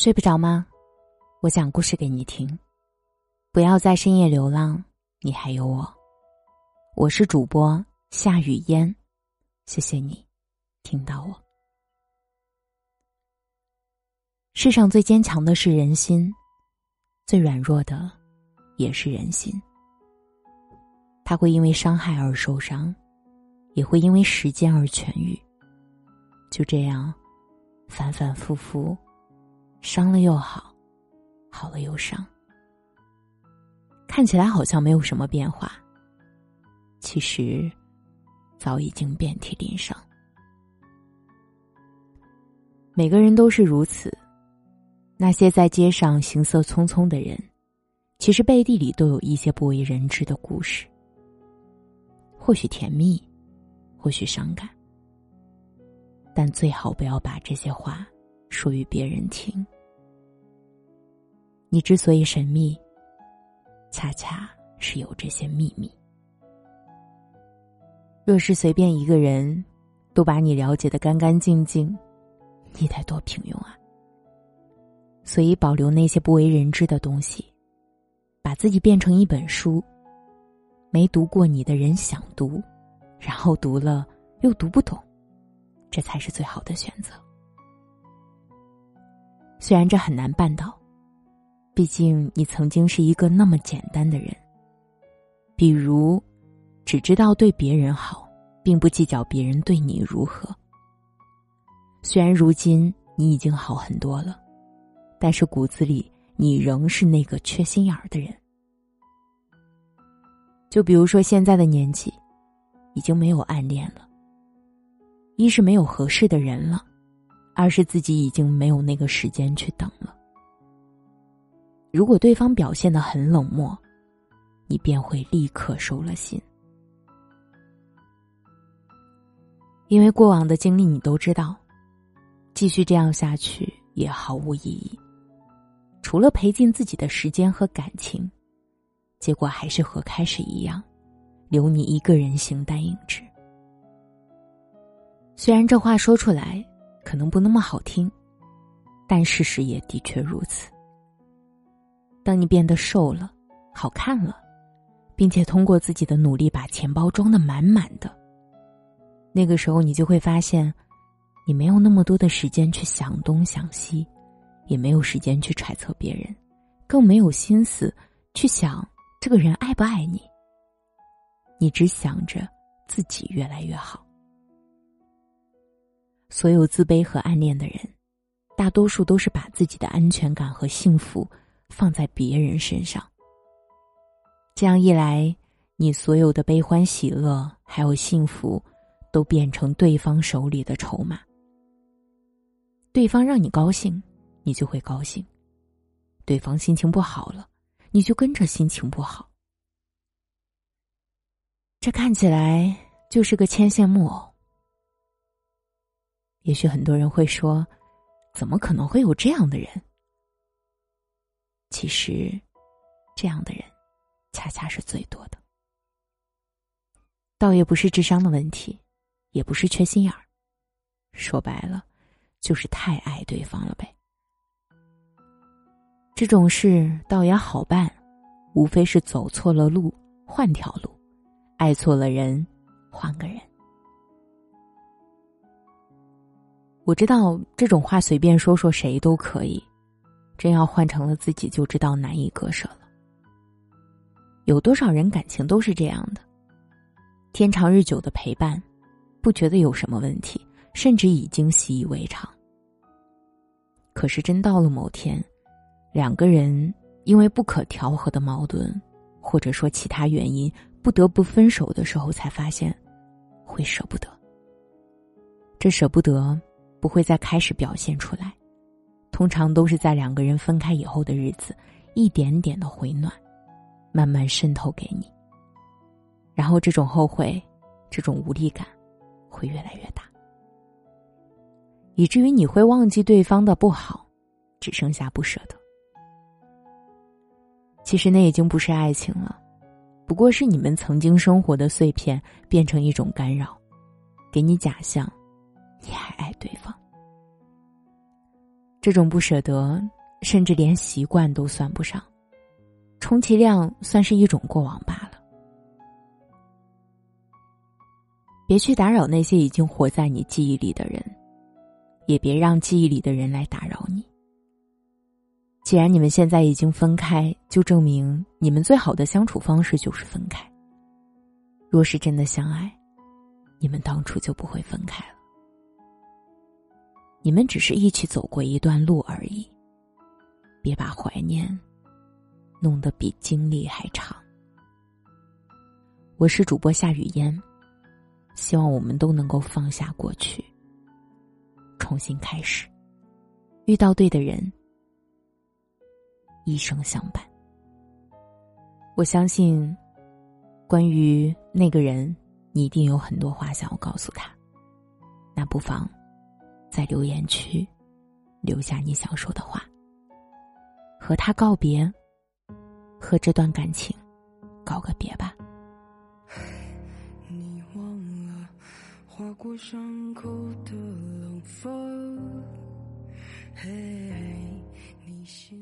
睡不着吗？我讲故事给你听。不要在深夜流浪，你还有我。我是主播夏雨嫣，谢谢你听到我。世上最坚强的是人心，最软弱的也是人心。他会因为伤害而受伤，也会因为时间而痊愈。就这样，反反复复。伤了又好，好了又伤。看起来好像没有什么变化，其实早已经遍体鳞伤。每个人都是如此，那些在街上行色匆匆的人，其实背地里都有一些不为人知的故事。或许甜蜜，或许伤感，但最好不要把这些话。说与别人听。你之所以神秘，恰恰是有这些秘密。若是随便一个人都把你了解的干干净净，你得多平庸啊！所以保留那些不为人知的东西，把自己变成一本书，没读过你的人想读，然后读了又读不懂，这才是最好的选择。虽然这很难办到，毕竟你曾经是一个那么简单的人。比如，只知道对别人好，并不计较别人对你如何。虽然如今你已经好很多了，但是骨子里你仍是那个缺心眼儿的人。就比如说现在的年纪，已经没有暗恋了，一是没有合适的人了。二是自己已经没有那个时间去等了。如果对方表现的很冷漠，你便会立刻收了心，因为过往的经历你都知道，继续这样下去也毫无意义，除了赔尽自己的时间和感情，结果还是和开始一样，留你一个人形单影只。虽然这话说出来。可能不那么好听，但事实也的确如此。当你变得瘦了、好看了，并且通过自己的努力把钱包装的满满的，那个时候你就会发现，你没有那么多的时间去想东想西，也没有时间去揣测别人，更没有心思去想这个人爱不爱你。你只想着自己越来越好。所有自卑和暗恋的人，大多数都是把自己的安全感和幸福放在别人身上。这样一来，你所有的悲欢喜乐还有幸福，都变成对方手里的筹码。对方让你高兴，你就会高兴；对方心情不好了，你就跟着心情不好。这看起来就是个牵线木偶。也许很多人会说：“怎么可能会有这样的人？”其实，这样的人恰恰是最多的。倒也不是智商的问题，也不是缺心眼儿，说白了，就是太爱对方了呗。这种事倒也好办，无非是走错了路，换条路；爱错了人，换个人。我知道这种话随便说说谁都可以，真要换成了自己就知道难以割舍了。有多少人感情都是这样的，天长日久的陪伴，不觉得有什么问题，甚至已经习以为常。可是真到了某天，两个人因为不可调和的矛盾，或者说其他原因不得不分手的时候，才发现会舍不得。这舍不得。不会在开始表现出来，通常都是在两个人分开以后的日子，一点点的回暖，慢慢渗透给你。然后这种后悔，这种无力感，会越来越大，以至于你会忘记对方的不好，只剩下不舍得。其实那已经不是爱情了，不过是你们曾经生活的碎片变成一种干扰，给你假象。你还爱对方，这种不舍得，甚至连习惯都算不上，充其量算是一种过往罢了。别去打扰那些已经活在你记忆里的人，也别让记忆里的人来打扰你。既然你们现在已经分开，就证明你们最好的相处方式就是分开。若是真的相爱，你们当初就不会分开了。你们只是一起走过一段路而已，别把怀念弄得比经历还长。我是主播夏雨嫣，希望我们都能够放下过去，重新开始，遇到对的人。一生相伴。我相信，关于那个人，你一定有很多话想要告诉他。那不妨在留言区留下你想说的话，和他告别，和这段感情告个别吧。你忘了划过伤口的冷风，嘿。你心